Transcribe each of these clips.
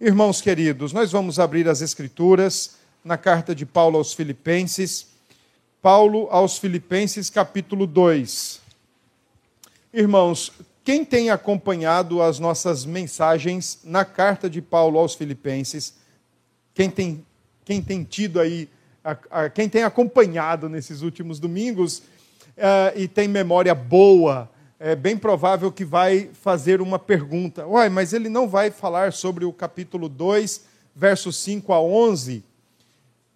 Irmãos queridos, nós vamos abrir as Escrituras na carta de Paulo aos Filipenses. Paulo aos Filipenses, capítulo 2. Irmãos, quem tem acompanhado as nossas mensagens na carta de Paulo aos Filipenses, quem tem, quem tem tido aí, a, a, quem tem acompanhado nesses últimos domingos uh, e tem memória boa é bem provável que vai fazer uma pergunta. Uai, mas ele não vai falar sobre o capítulo 2, versos 5 a 11?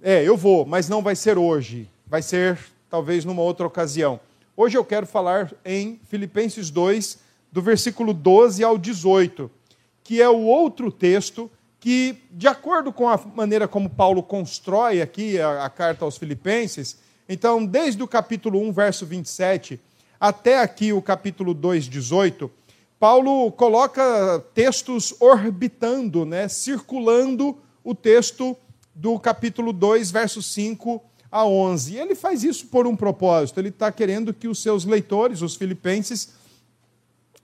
É, eu vou, mas não vai ser hoje. Vai ser talvez numa outra ocasião. Hoje eu quero falar em Filipenses 2, do versículo 12 ao 18, que é o outro texto que, de acordo com a maneira como Paulo constrói aqui a, a carta aos Filipenses, então, desde o capítulo 1, verso 27 até aqui o capítulo 2, 18, Paulo coloca textos orbitando, né, circulando o texto do capítulo 2, versos 5 a 11. E ele faz isso por um propósito, ele está querendo que os seus leitores, os filipenses,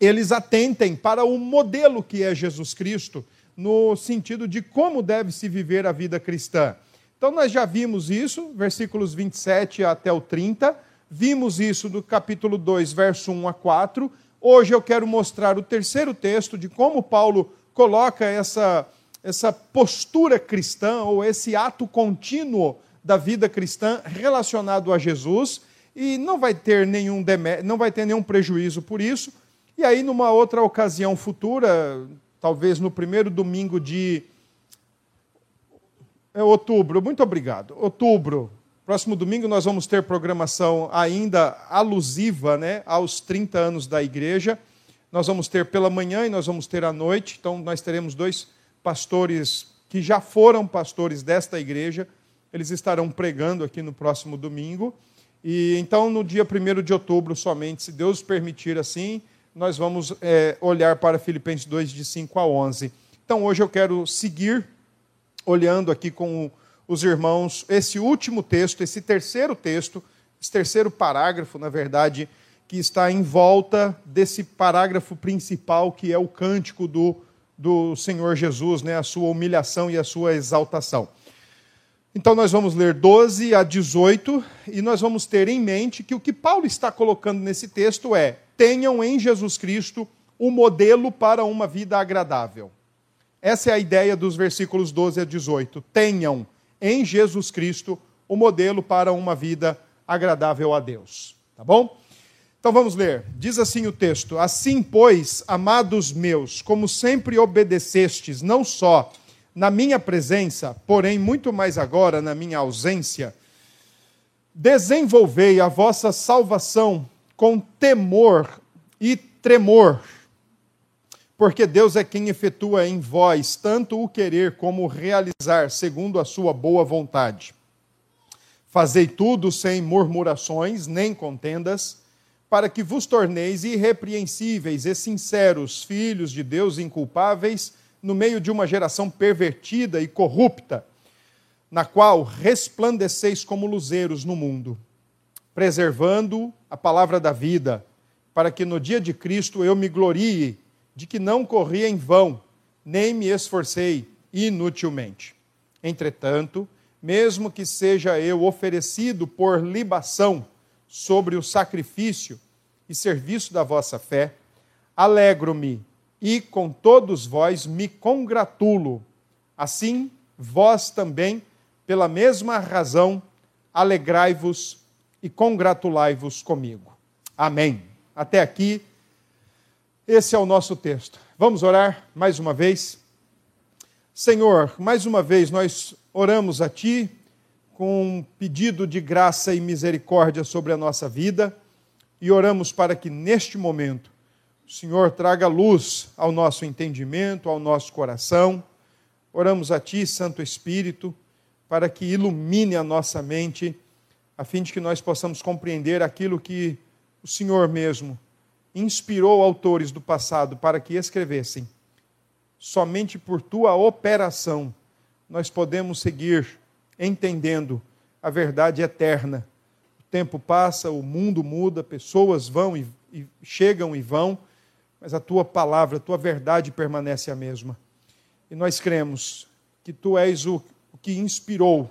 eles atentem para o modelo que é Jesus Cristo, no sentido de como deve se viver a vida cristã. Então nós já vimos isso, versículos 27 até o 30, Vimos isso do capítulo 2, verso 1 a 4. Hoje eu quero mostrar o terceiro texto de como Paulo coloca essa, essa postura cristã, ou esse ato contínuo da vida cristã relacionado a Jesus, e não vai ter nenhum, não vai ter nenhum prejuízo por isso. E aí, numa outra ocasião futura, talvez no primeiro domingo de é outubro, muito obrigado. Outubro, Próximo domingo nós vamos ter programação ainda alusiva né, aos 30 anos da igreja. Nós vamos ter pela manhã e nós vamos ter à noite. Então, nós teremos dois pastores que já foram pastores desta igreja. Eles estarão pregando aqui no próximo domingo. E então, no dia 1 de outubro, somente, se Deus permitir assim, nós vamos é, olhar para Filipenses 2, de 5 a 11. Então, hoje eu quero seguir olhando aqui com o os irmãos esse último texto, esse terceiro texto, esse terceiro parágrafo, na verdade, que está em volta desse parágrafo principal, que é o cântico do, do Senhor Jesus, né, a sua humilhação e a sua exaltação. Então, nós vamos ler 12 a 18 e nós vamos ter em mente que o que Paulo está colocando nesse texto é: tenham em Jesus Cristo o modelo para uma vida agradável. Essa é a ideia dos versículos 12 a 18. Tenham em Jesus Cristo o modelo para uma vida agradável a Deus. Tá bom? Então vamos ler. Diz assim o texto: Assim, pois, amados meus, como sempre obedecestes, não só na minha presença, porém muito mais agora na minha ausência, desenvolvei a vossa salvação com temor e tremor porque Deus é quem efetua em vós tanto o querer como o realizar, segundo a sua boa vontade. Fazei tudo sem murmurações nem contendas, para que vos torneis irrepreensíveis e sinceros, filhos de Deus inculpáveis, no meio de uma geração pervertida e corrupta, na qual resplandeceis como luzeiros no mundo, preservando a palavra da vida, para que no dia de Cristo eu me glorie de que não corri em vão, nem me esforcei inutilmente. Entretanto, mesmo que seja eu oferecido por libação sobre o sacrifício e serviço da vossa fé, alegro-me e com todos vós me congratulo. Assim, vós também, pela mesma razão, alegrai-vos e congratulai-vos comigo. Amém. Até aqui esse é o nosso texto. Vamos orar mais uma vez? Senhor, mais uma vez nós oramos a Ti com um pedido de graça e misericórdia sobre a nossa vida e oramos para que neste momento o Senhor traga luz ao nosso entendimento, ao nosso coração. Oramos a Ti, Santo Espírito, para que ilumine a nossa mente, a fim de que nós possamos compreender aquilo que o Senhor mesmo inspirou autores do passado para que escrevessem. Somente por tua operação nós podemos seguir entendendo a verdade eterna. O tempo passa, o mundo muda, pessoas vão e, e chegam e vão, mas a tua palavra, a tua verdade permanece a mesma. E nós cremos que tu és o, o que inspirou,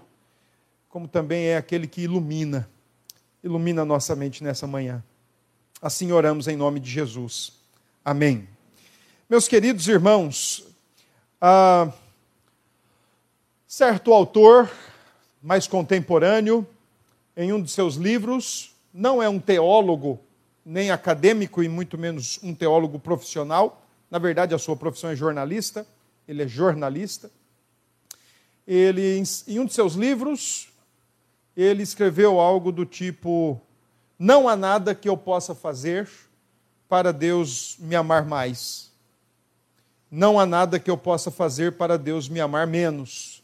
como também é aquele que ilumina. Ilumina nossa mente nessa manhã. Assim oramos em nome de Jesus. Amém. Meus queridos irmãos, ah, certo autor, mais contemporâneo, em um de seus livros, não é um teólogo, nem acadêmico e muito menos um teólogo profissional. Na verdade, a sua profissão é jornalista, ele é jornalista. Ele, em um de seus livros, ele escreveu algo do tipo: Não há nada que eu possa fazer para Deus me amar mais. Não há nada que eu possa fazer para Deus me amar menos.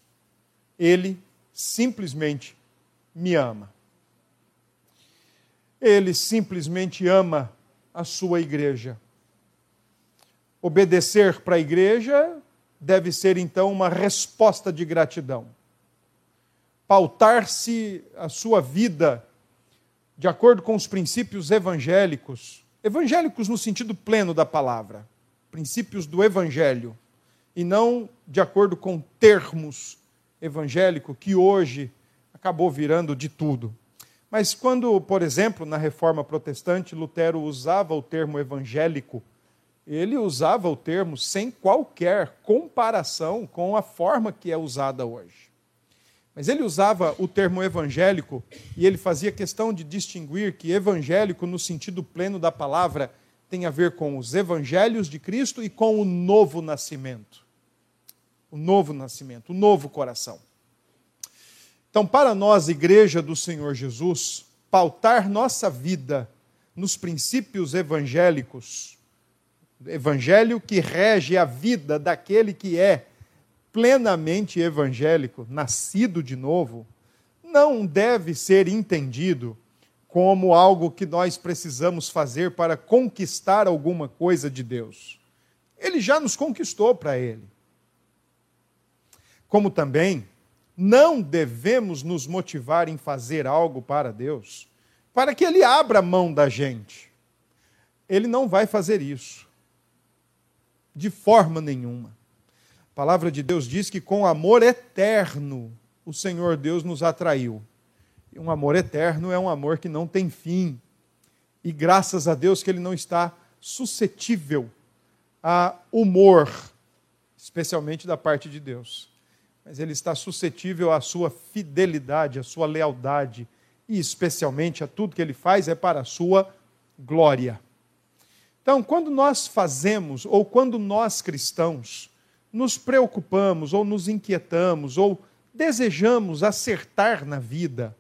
Ele simplesmente me ama. Ele simplesmente ama a sua igreja. Obedecer para a igreja deve ser então uma resposta de gratidão. Pautar-se a sua vida de acordo com os princípios evangélicos, evangélicos no sentido pleno da palavra, princípios do evangelho, e não de acordo com termos evangélico que hoje acabou virando de tudo. Mas quando, por exemplo, na reforma protestante, Lutero usava o termo evangélico, ele usava o termo sem qualquer comparação com a forma que é usada hoje. Mas ele usava o termo evangélico e ele fazia questão de distinguir que evangélico, no sentido pleno da palavra, tem a ver com os evangelhos de Cristo e com o novo nascimento. O novo nascimento, o novo coração. Então, para nós, Igreja do Senhor Jesus, pautar nossa vida nos princípios evangélicos, evangelho que rege a vida daquele que é plenamente evangélico, nascido de novo, não deve ser entendido como algo que nós precisamos fazer para conquistar alguma coisa de Deus. Ele já nos conquistou para Ele. Como também não devemos nos motivar em fazer algo para Deus, para que Ele abra mão da gente. Ele não vai fazer isso, de forma nenhuma. A palavra de Deus diz que com amor eterno o Senhor Deus nos atraiu. E um amor eterno é um amor que não tem fim. E graças a Deus que ele não está suscetível a humor, especialmente da parte de Deus mas ele está suscetível à sua fidelidade, à sua lealdade, e especialmente a tudo que ele faz é para a sua glória. Então, quando nós fazemos, ou quando nós cristãos, nos preocupamos, ou nos inquietamos, ou desejamos acertar na vida,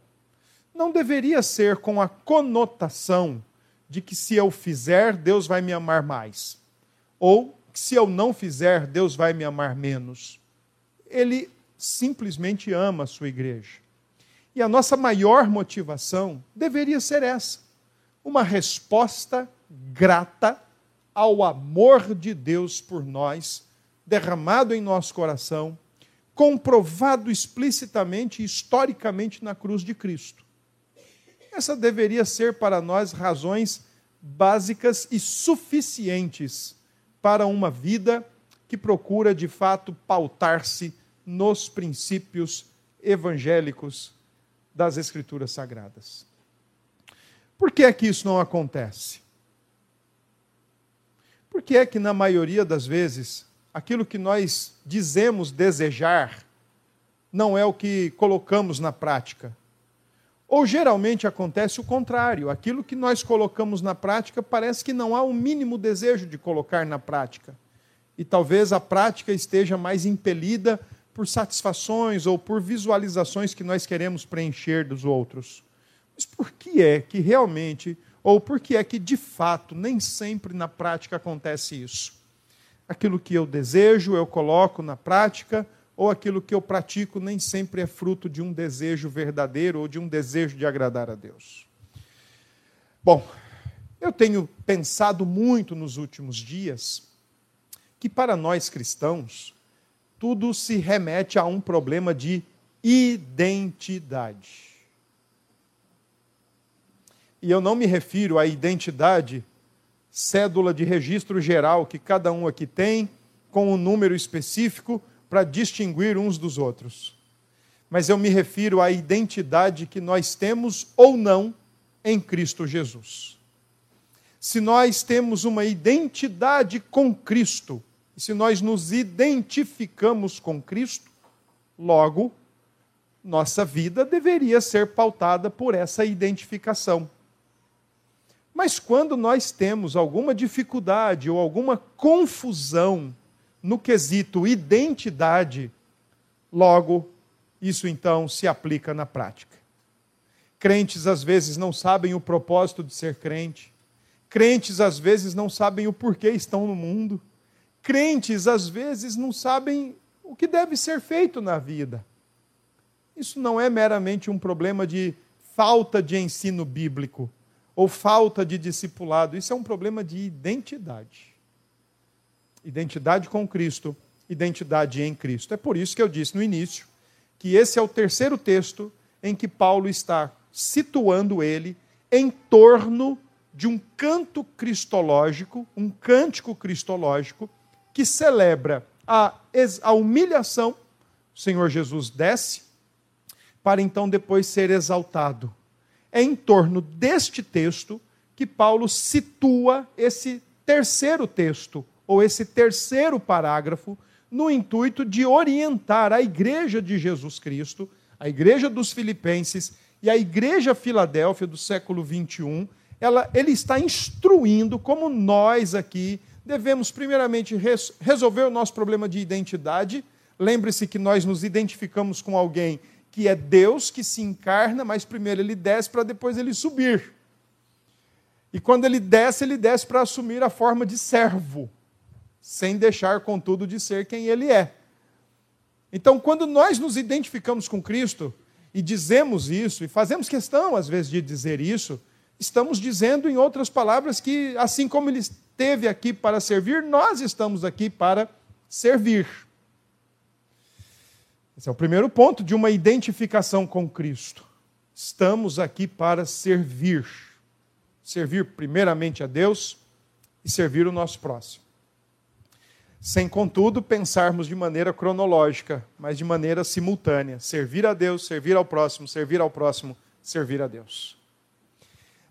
não deveria ser com a conotação de que se eu fizer, Deus vai me amar mais, ou que se eu não fizer, Deus vai me amar menos. Ele simplesmente ama a sua igreja. E a nossa maior motivação deveria ser essa: uma resposta grata ao amor de Deus por nós, derramado em nosso coração, comprovado explicitamente e historicamente na cruz de Cristo. Essa deveria ser para nós razões básicas e suficientes para uma vida que procura de fato pautar-se nos princípios evangélicos das Escrituras Sagradas. Por que é que isso não acontece? Por que é que, na maioria das vezes, aquilo que nós dizemos desejar não é o que colocamos na prática? Ou geralmente acontece o contrário, aquilo que nós colocamos na prática parece que não há o mínimo desejo de colocar na prática. E talvez a prática esteja mais impelida por satisfações ou por visualizações que nós queremos preencher dos outros. Mas por que é que realmente, ou por que é que de fato, nem sempre na prática acontece isso? Aquilo que eu desejo, eu coloco na prática, ou aquilo que eu pratico nem sempre é fruto de um desejo verdadeiro ou de um desejo de agradar a Deus. Bom, eu tenho pensado muito nos últimos dias que para nós cristãos, tudo se remete a um problema de identidade. E eu não me refiro à identidade cédula de registro geral que cada um aqui tem com um número específico para distinguir uns dos outros. Mas eu me refiro à identidade que nós temos ou não em Cristo Jesus. Se nós temos uma identidade com Cristo, se nós nos identificamos com Cristo, logo, nossa vida deveria ser pautada por essa identificação. Mas quando nós temos alguma dificuldade ou alguma confusão no quesito identidade, logo, isso então se aplica na prática. Crentes às vezes não sabem o propósito de ser crente. Crentes às vezes não sabem o porquê estão no mundo. Crentes às vezes não sabem o que deve ser feito na vida. Isso não é meramente um problema de falta de ensino bíblico ou falta de discipulado. Isso é um problema de identidade. Identidade com Cristo, identidade em Cristo. É por isso que eu disse no início que esse é o terceiro texto em que Paulo está situando ele em torno de um canto cristológico, um cântico cristológico, que celebra a, a humilhação. O Senhor Jesus desce, para então depois ser exaltado. É em torno deste texto que Paulo situa esse terceiro texto, ou esse terceiro parágrafo, no intuito de orientar a igreja de Jesus Cristo, a igreja dos Filipenses e a igreja Filadélfia do século 21, ela, ele está instruindo como nós aqui devemos, primeiramente, res, resolver o nosso problema de identidade. Lembre-se que nós nos identificamos com alguém que é Deus que se encarna, mas primeiro ele desce para depois ele subir. E quando ele desce, ele desce para assumir a forma de servo, sem deixar, contudo, de ser quem ele é. Então, quando nós nos identificamos com Cristo e dizemos isso, e fazemos questão, às vezes, de dizer isso, estamos dizendo, em outras palavras, que assim como ele esteve aqui para servir, nós estamos aqui para servir. Esse é o primeiro ponto de uma identificação com Cristo. Estamos aqui para servir. Servir primeiramente a Deus e servir o nosso próximo. Sem, contudo, pensarmos de maneira cronológica, mas de maneira simultânea. Servir a Deus, servir ao próximo, servir ao próximo, servir a Deus.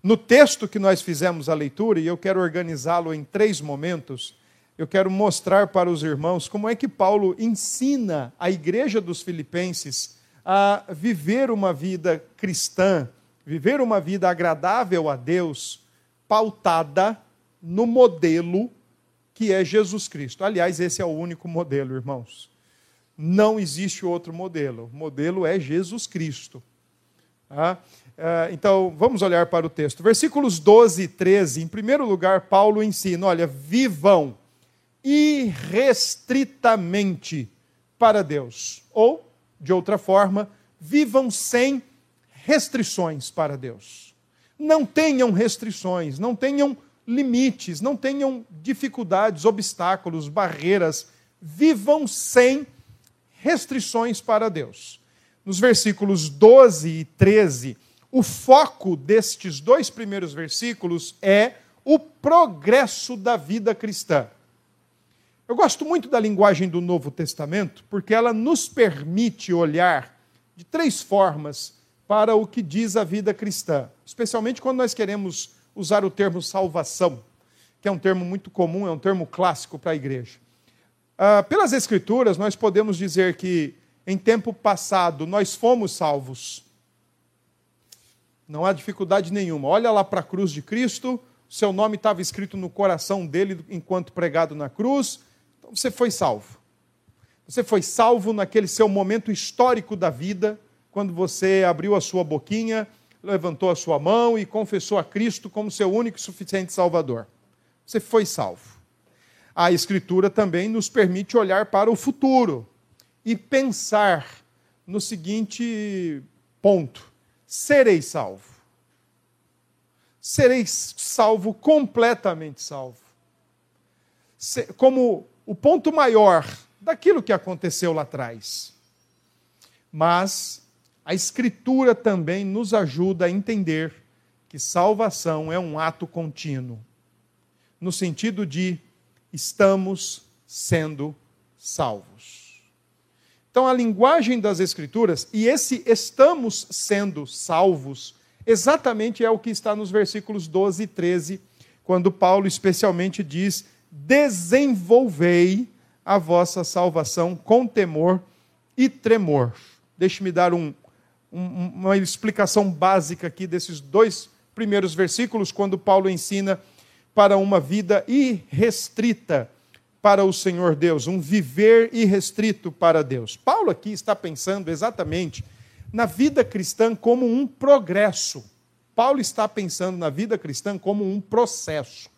No texto que nós fizemos a leitura, e eu quero organizá-lo em três momentos, eu quero mostrar para os irmãos como é que Paulo ensina a igreja dos Filipenses a viver uma vida cristã, viver uma vida agradável a Deus, pautada no modelo que é Jesus Cristo. Aliás, esse é o único modelo, irmãos. Não existe outro modelo. O modelo é Jesus Cristo. Tá? Ah, então, vamos olhar para o texto. Versículos 12 e 13. Em primeiro lugar, Paulo ensina: olha, vivam irrestritamente para Deus. Ou, de outra forma, vivam sem restrições para Deus. Não tenham restrições, não tenham limites, não tenham dificuldades, obstáculos, barreiras. Vivam sem restrições para Deus. Nos versículos 12 e 13, o foco destes dois primeiros versículos é o progresso da vida cristã. Eu gosto muito da linguagem do Novo Testamento, porque ela nos permite olhar de três formas para o que diz a vida cristã, especialmente quando nós queremos usar o termo salvação, que é um termo muito comum, é um termo clássico para a igreja. Ah, pelas Escrituras, nós podemos dizer que em tempo passado nós fomos salvos. Não há dificuldade nenhuma. Olha lá para a cruz de Cristo, seu nome estava escrito no coração dele enquanto pregado na cruz então você foi salvo. Você foi salvo naquele seu momento histórico da vida, quando você abriu a sua boquinha, levantou a sua mão e confessou a Cristo como seu único e suficiente Salvador. Você foi salvo. A Escritura também nos permite olhar para o futuro e pensar no seguinte ponto: serei salvo. Serei salvo, completamente salvo. Como o ponto maior daquilo que aconteceu lá atrás. Mas a Escritura também nos ajuda a entender que salvação é um ato contínuo, no sentido de estamos sendo salvos. Então, a linguagem das Escrituras, e esse estamos sendo salvos, exatamente é o que está nos versículos 12 e 13, quando Paulo especialmente diz: desenvolvei a vossa salvação com temor e tremor. Deixe-me dar um, um, uma explicação básica aqui desses dois primeiros versículos, quando Paulo ensina para uma vida irrestrita para o Senhor Deus, um viver irrestrito para Deus. Paulo aqui está pensando exatamente na vida cristã como um progresso. Paulo está pensando na vida cristã como um processo.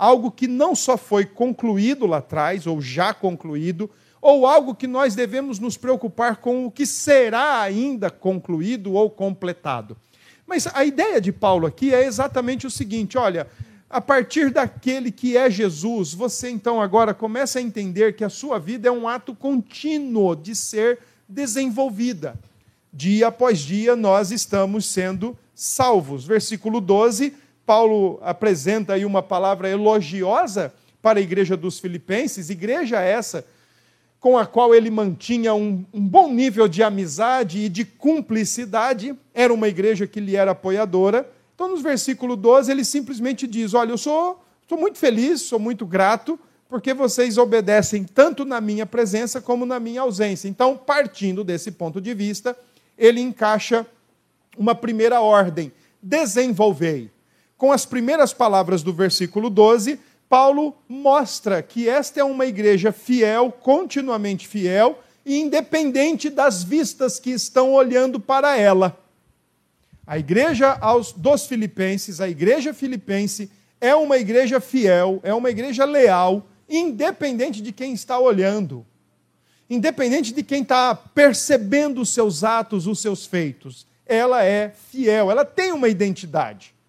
Algo que não só foi concluído lá atrás, ou já concluído, ou algo que nós devemos nos preocupar com o que será ainda concluído ou completado. Mas a ideia de Paulo aqui é exatamente o seguinte: olha, a partir daquele que é Jesus, você então agora começa a entender que a sua vida é um ato contínuo de ser desenvolvida. Dia após dia nós estamos sendo salvos. Versículo 12, Paulo apresenta aí uma palavra elogiosa para a igreja dos Filipenses, igreja essa com a qual ele mantinha um, um, bom nível de amizade e de cumplicidade, era uma igreja que lhe era apoiadora. Então, no versículo 12, ele simplesmente diz: Olha, eu sou, sou muito feliz, sou muito grato, porque vocês obedecem tanto na minha presença como na minha ausência. Então, partindo desse ponto de vista, ele encaixa uma primeira ordem: desenvolvei. Com as primeiras palavras do versículo 12, Paulo mostra que esta é uma igreja fiel, continuamente fiel independente das vistas que estão olhando para ela. A igreja aos, dos filipenses, a igreja filipense, é uma igreja fiel, é uma igreja leal, independente de quem está olhando, independente de quem está percebendo os seus atos, os seus feitos. Ela é fiel, ela tem uma identidade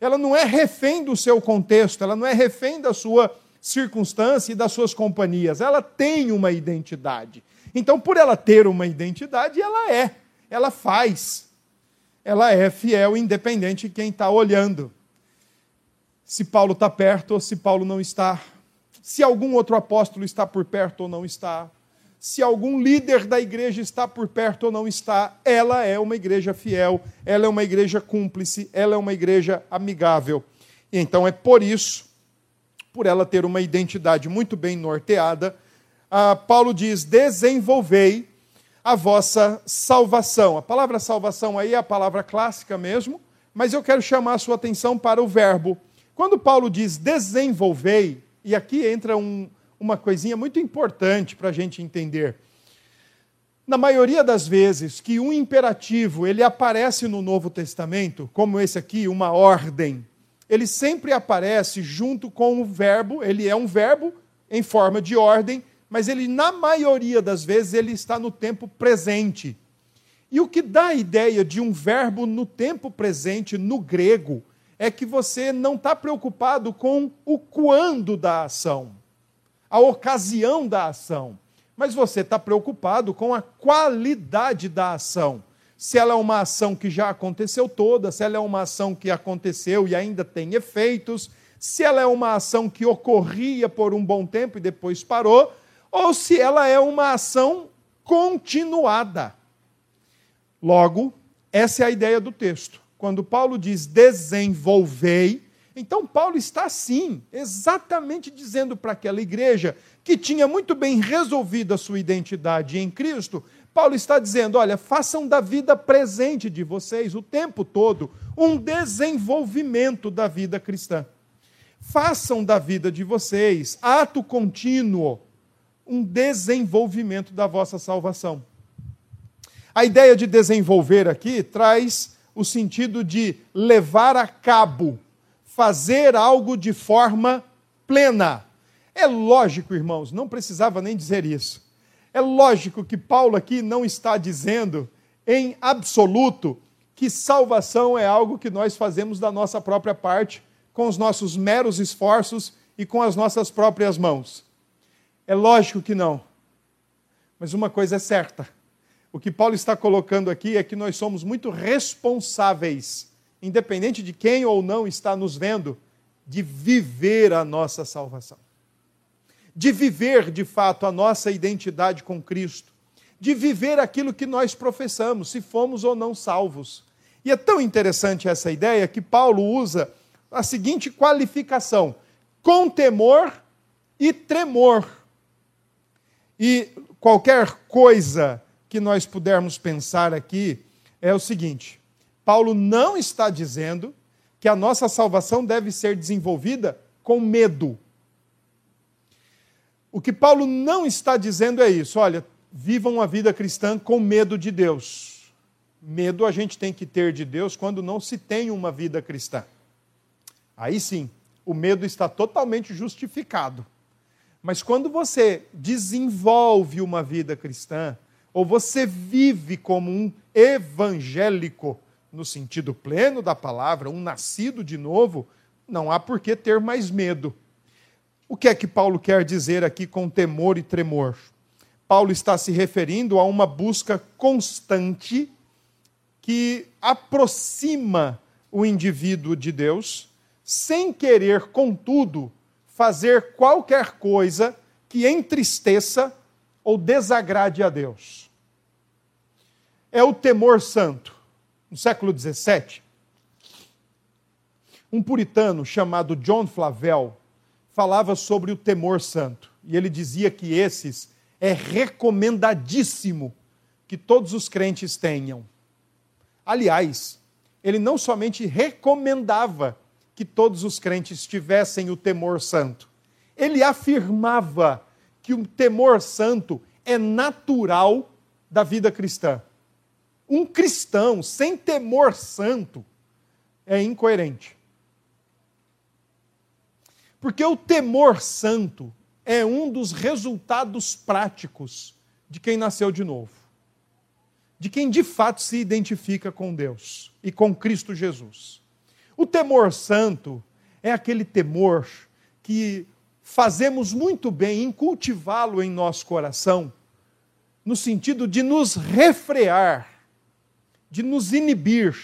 ela não é refém do seu contexto, ela não é refém da sua circunstância e das suas companhias, ela tem uma identidade. Então, por ela ter uma identidade, ela é, ela faz, ela é fiel, independente de quem está olhando. Se Paulo está perto ou se Paulo não está, se algum outro apóstolo está por perto ou não está, se algum líder da igreja está por perto ou não está, ela é uma igreja fiel, ela é uma igreja cúmplice, ela é uma igreja amigável. E então é por isso, por ela ter uma identidade muito bem norteada, Paulo diz: desenvolvei a vossa salvação. A palavra salvação aí é a palavra clássica mesmo, mas eu quero chamar a sua atenção para o verbo. Quando Paulo diz desenvolvei, e aqui entra um, uma coisinha muito importante para a gente entender. Na maioria das vezes que um imperativo ele aparece no Novo Testamento, como esse aqui, uma ordem, ele sempre aparece junto com o verbo, ele é um verbo em forma de ordem, mas ele na maioria das vezes ele está no tempo presente. E o que dá a ideia de um verbo no tempo presente no grego é que você não está preocupado com o quando da ação a ocasião da ação, mas você está preocupado com a qualidade da ação. Se ela é uma ação que já aconteceu toda, se ela é uma ação que aconteceu e ainda tem efeitos, se ela é uma ação que ocorria por um bom tempo e depois parou, ou se ela é uma ação continuada. Logo, essa é a ideia do texto. Quando Paulo diz desenvolvei, então, Paulo está sim, exatamente dizendo para aquela igreja que tinha muito bem resolvido a sua identidade em Cristo, Paulo está dizendo: olha, façam da vida presente de vocês o tempo todo um desenvolvimento da vida cristã. Façam da vida de vocês, ato contínuo, um desenvolvimento da vossa salvação. A ideia de desenvolver aqui traz o sentido de levar a cabo fazer algo de forma plena. É lógico, irmãos, não precisava nem dizer isso. É lógico que Paulo aqui não está dizendo em absoluto que salvação é algo que nós fazemos da nossa própria parte, com os nossos meros esforços e com as nossas próprias mãos. É lógico que não. Mas uma coisa é certa: o que Paulo está colocando aqui é que nós somos muito responsáveis independente de quem ou não está nos vendo, de viver a nossa salvação. de viver de fato a nossa identidade com Cristo, de viver aquilo que nós professamos, se fomos ou não salvos. E é tão interessante essa ideia que Paulo usa a seguinte qualificação: com temor e tremor. E qualquer coisa que nós pudermos pensar aqui é o seguinte: Paulo não está dizendo que a nossa salvação deve ser desenvolvida com medo. O que Paulo não está dizendo é isso. Olha, vivam a vida cristã com medo de Deus. Medo a gente tem que ter de Deus quando não se tem uma vida cristã. Aí sim, o medo está totalmente justificado. Mas quando você desenvolve uma vida cristã, ou você vive como um evangélico, no sentido pleno da palavra, um nascido de novo, não há por que ter mais medo. O que é que Paulo quer dizer aqui com temor e tremor? Paulo está se referindo a uma busca constante que aproxima o indivíduo de Deus, sem querer, contudo, fazer qualquer coisa que entristeça ou desagrade a Deus. É o temor santo. No século XVII, um puritano chamado John Flavel falava sobre o temor santo. E ele dizia que esses é recomendadíssimo que todos os crentes tenham. Aliás, ele não somente recomendava que todos os crentes tivessem o temor santo, ele afirmava que o temor santo é natural da vida cristã. Um cristão sem temor santo é incoerente. Porque o temor santo é um dos resultados práticos de quem nasceu de novo. De quem de fato se identifica com Deus e com Cristo Jesus. O temor santo é aquele temor que fazemos muito bem em cultivá-lo em nosso coração, no sentido de nos refrear, de nos inibir,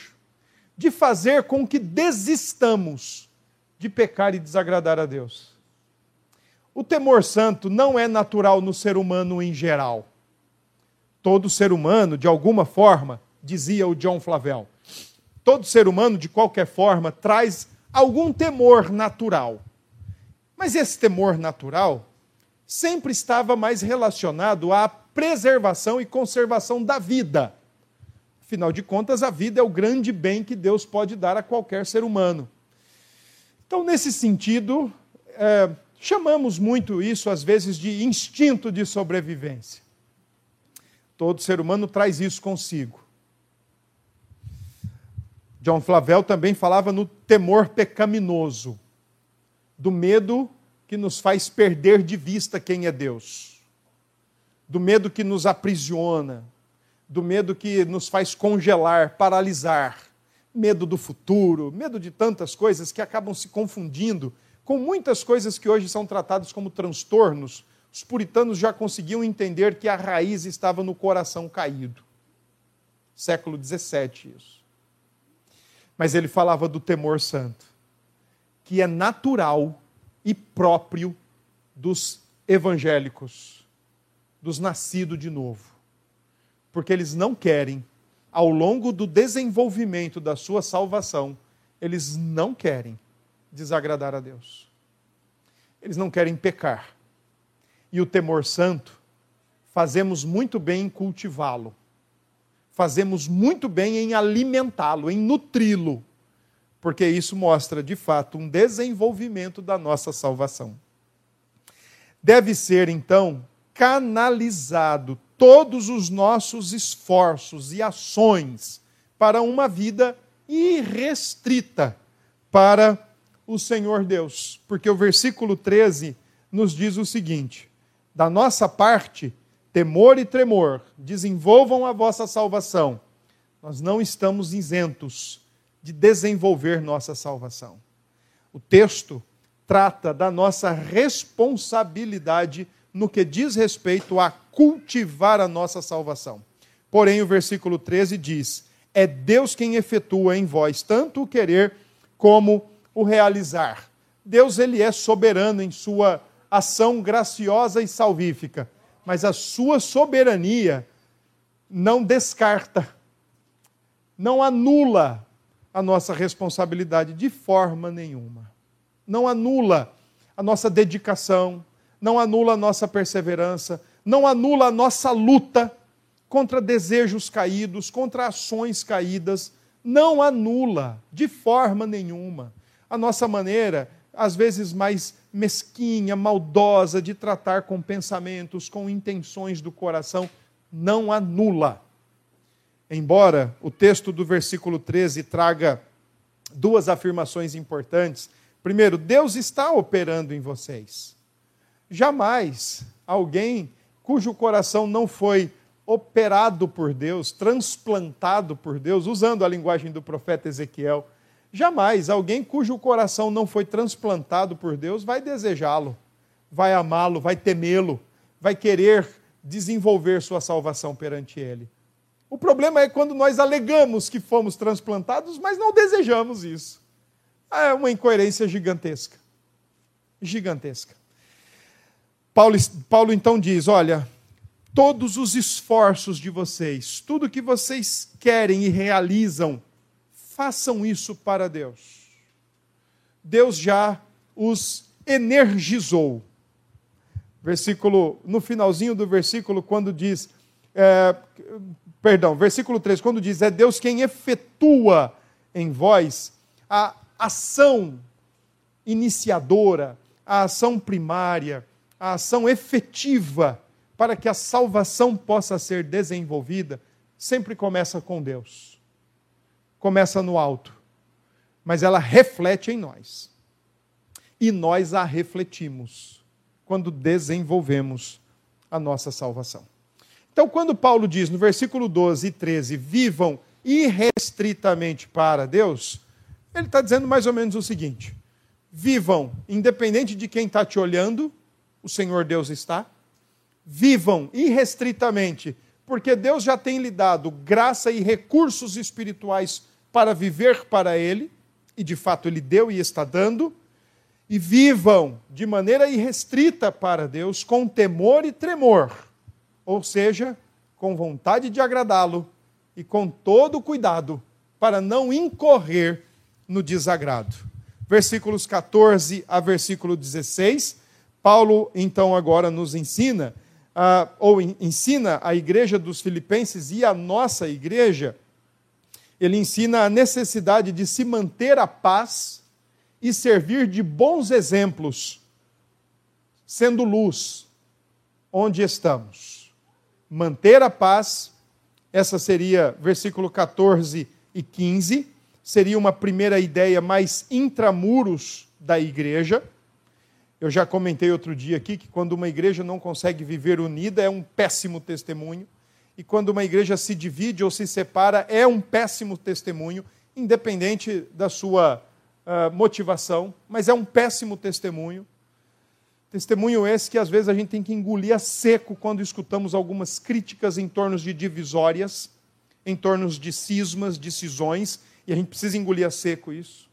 de fazer com que desistamos de pecar e desagradar a Deus. O temor santo não é natural no ser humano em geral. Todo ser humano, de alguma forma, dizia o John Flavel, todo ser humano, de qualquer forma, traz algum temor natural. Mas esse temor natural sempre estava mais relacionado à preservação e conservação da vida. Afinal de contas, a vida é o grande bem que Deus pode dar a qualquer ser humano. Então, nesse sentido, é, chamamos muito isso, às vezes, de instinto de sobrevivência. Todo ser humano traz isso consigo. John Flavel também falava no temor pecaminoso, do medo que nos faz perder de vista quem é Deus, do medo que nos aprisiona, do medo que nos faz congelar, paralisar medo do futuro, medo de tantas coisas que acabam se confundindo com muitas coisas que hoje são tratadas como transtornos. Os puritanos já conseguiam entender que a raiz estava no coração caído. Século XVII, isso. Mas ele falava do temor santo, que é natural e próprio dos evangélicos, dos nascidos de novo. Porque eles não querem ao longo do desenvolvimento da sua salvação, eles não querem desagradar a Deus. Eles não querem pecar. E o temor santo, fazemos muito bem em cultivá-lo. Fazemos muito bem em alimentá-lo, em nutri-lo, porque isso mostra, de fato, um desenvolvimento da nossa salvação. Deve ser, então, canalizado todos os nossos esforços e ações para uma vida irrestrita para o Senhor Deus. Porque o versículo 13 nos diz o seguinte: da nossa parte, temor e tremor, desenvolvam a vossa salvação. Nós não estamos isentos de desenvolver nossa salvação. O texto trata da nossa responsabilidade no que diz respeito a cultivar a nossa salvação. Porém, o versículo 13 diz: É Deus quem efetua em vós tanto o querer como o realizar. Deus ele é soberano em sua ação graciosa e salvífica, mas a sua soberania não descarta, não anula a nossa responsabilidade de forma nenhuma. Não anula a nossa dedicação, não anula a nossa perseverança, não anula a nossa luta contra desejos caídos, contra ações caídas, não anula de forma nenhuma a nossa maneira, às vezes mais mesquinha, maldosa de tratar com pensamentos, com intenções do coração, não anula. Embora o texto do versículo 13 traga duas afirmações importantes. Primeiro, Deus está operando em vocês. Jamais alguém cujo coração não foi operado por Deus, transplantado por Deus, usando a linguagem do profeta Ezequiel, jamais alguém cujo coração não foi transplantado por Deus vai desejá-lo, vai amá-lo, vai temê-lo, vai querer desenvolver sua salvação perante Ele. O problema é quando nós alegamos que fomos transplantados, mas não desejamos isso. É uma incoerência gigantesca. Gigantesca. Paulo, Paulo então diz: olha, todos os esforços de vocês, tudo que vocês querem e realizam, façam isso para Deus. Deus já os energizou. Versículo, no finalzinho do versículo, quando diz, é, perdão, versículo 3, quando diz, é Deus quem efetua em vós a ação iniciadora, a ação primária, a ação efetiva para que a salvação possa ser desenvolvida, sempre começa com Deus. Começa no alto, mas ela reflete em nós. E nós a refletimos quando desenvolvemos a nossa salvação. Então, quando Paulo diz no versículo 12 e 13: vivam irrestritamente para Deus, ele está dizendo mais ou menos o seguinte: vivam, independente de quem está te olhando, o Senhor Deus está vivam irrestritamente, porque Deus já tem lhe dado graça e recursos espirituais para viver para Ele, e de fato Ele deu e está dando, e vivam de maneira irrestrita para Deus, com temor e tremor, ou seja, com vontade de agradá-lo e com todo cuidado para não incorrer no desagrado. Versículos 14 a versículo 16, Paulo então agora nos ensina uh, ou ensina a igreja dos Filipenses e a nossa igreja, ele ensina a necessidade de se manter a paz e servir de bons exemplos, sendo luz onde estamos. Manter a paz, essa seria versículo 14 e 15, seria uma primeira ideia mais intramuros da igreja eu já comentei outro dia aqui que quando uma igreja não consegue viver unida é um péssimo testemunho, e quando uma igreja se divide ou se separa é um péssimo testemunho, independente da sua uh, motivação, mas é um péssimo testemunho. Testemunho esse que às vezes a gente tem que engolir a seco quando escutamos algumas críticas em torno de divisórias, em torno de cismas, de cisões, e a gente precisa engolir a seco isso.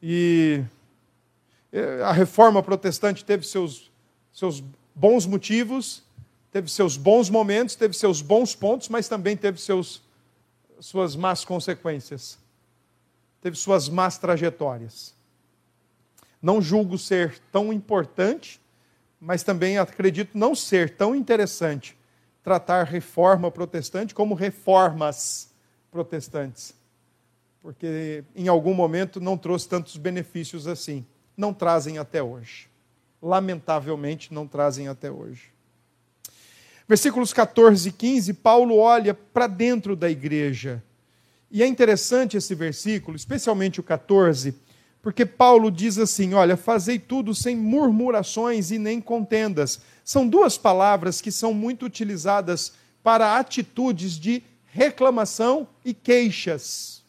E a reforma protestante teve seus, seus bons motivos, teve seus bons momentos, teve seus bons pontos, mas também teve seus, suas más consequências, teve suas más trajetórias. Não julgo ser tão importante, mas também acredito não ser tão interessante tratar reforma protestante como reformas protestantes, porque em algum momento não trouxe tantos benefícios assim não trazem até hoje. Lamentavelmente, não trazem até hoje. Versículos 14 e 15, Paulo olha para dentro da igreja. E é interessante esse versículo, especialmente o 14, porque Paulo diz assim: Olha, fazei tudo sem murmurações e nem contendas. São duas palavras que são muito utilizadas para atitudes de reclamação e queixas.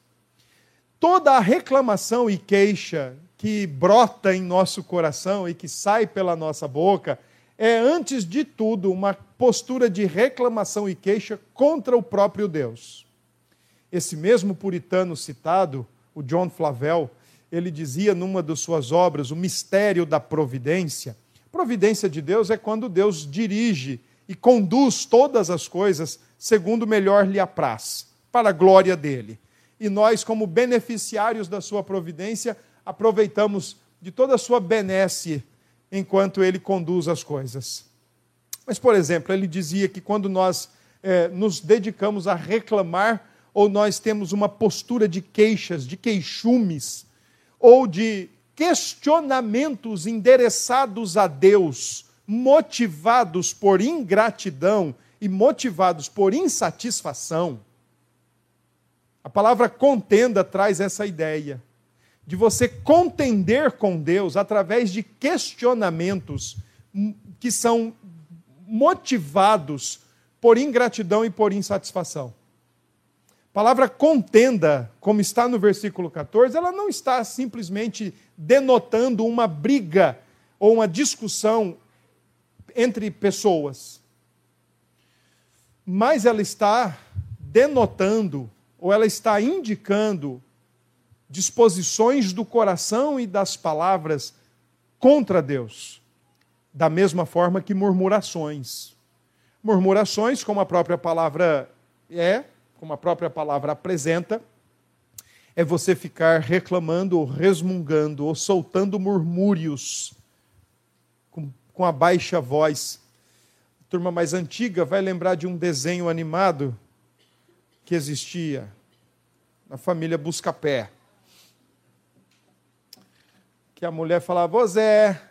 Toda a reclamação e queixa que brota em nosso coração e que sai pela nossa boca é, antes de tudo, uma postura de reclamação e queixa contra o próprio Deus. Esse mesmo puritano citado, o John Flavel, ele dizia numa de suas obras, O Mistério da Providência: Providência de Deus é quando Deus dirige e conduz todas as coisas segundo melhor lhe apraz, para a glória dele. E nós, como beneficiários da sua providência, aproveitamos de toda a sua benesse enquanto ele conduz as coisas. Mas, por exemplo, ele dizia que quando nós é, nos dedicamos a reclamar, ou nós temos uma postura de queixas, de queixumes, ou de questionamentos endereçados a Deus, motivados por ingratidão e motivados por insatisfação, a palavra contenda traz essa ideia de você contender com Deus através de questionamentos que são motivados por ingratidão e por insatisfação. A palavra contenda, como está no versículo 14, ela não está simplesmente denotando uma briga ou uma discussão entre pessoas, mas ela está denotando ou ela está indicando disposições do coração e das palavras contra Deus, da mesma forma que murmurações. Murmurações, como a própria palavra é, como a própria palavra apresenta, é você ficar reclamando ou resmungando ou soltando murmúrios com, com a baixa voz. A turma mais antiga vai lembrar de um desenho animado que existia na família Buscapé. Que a mulher falava, ô Zé,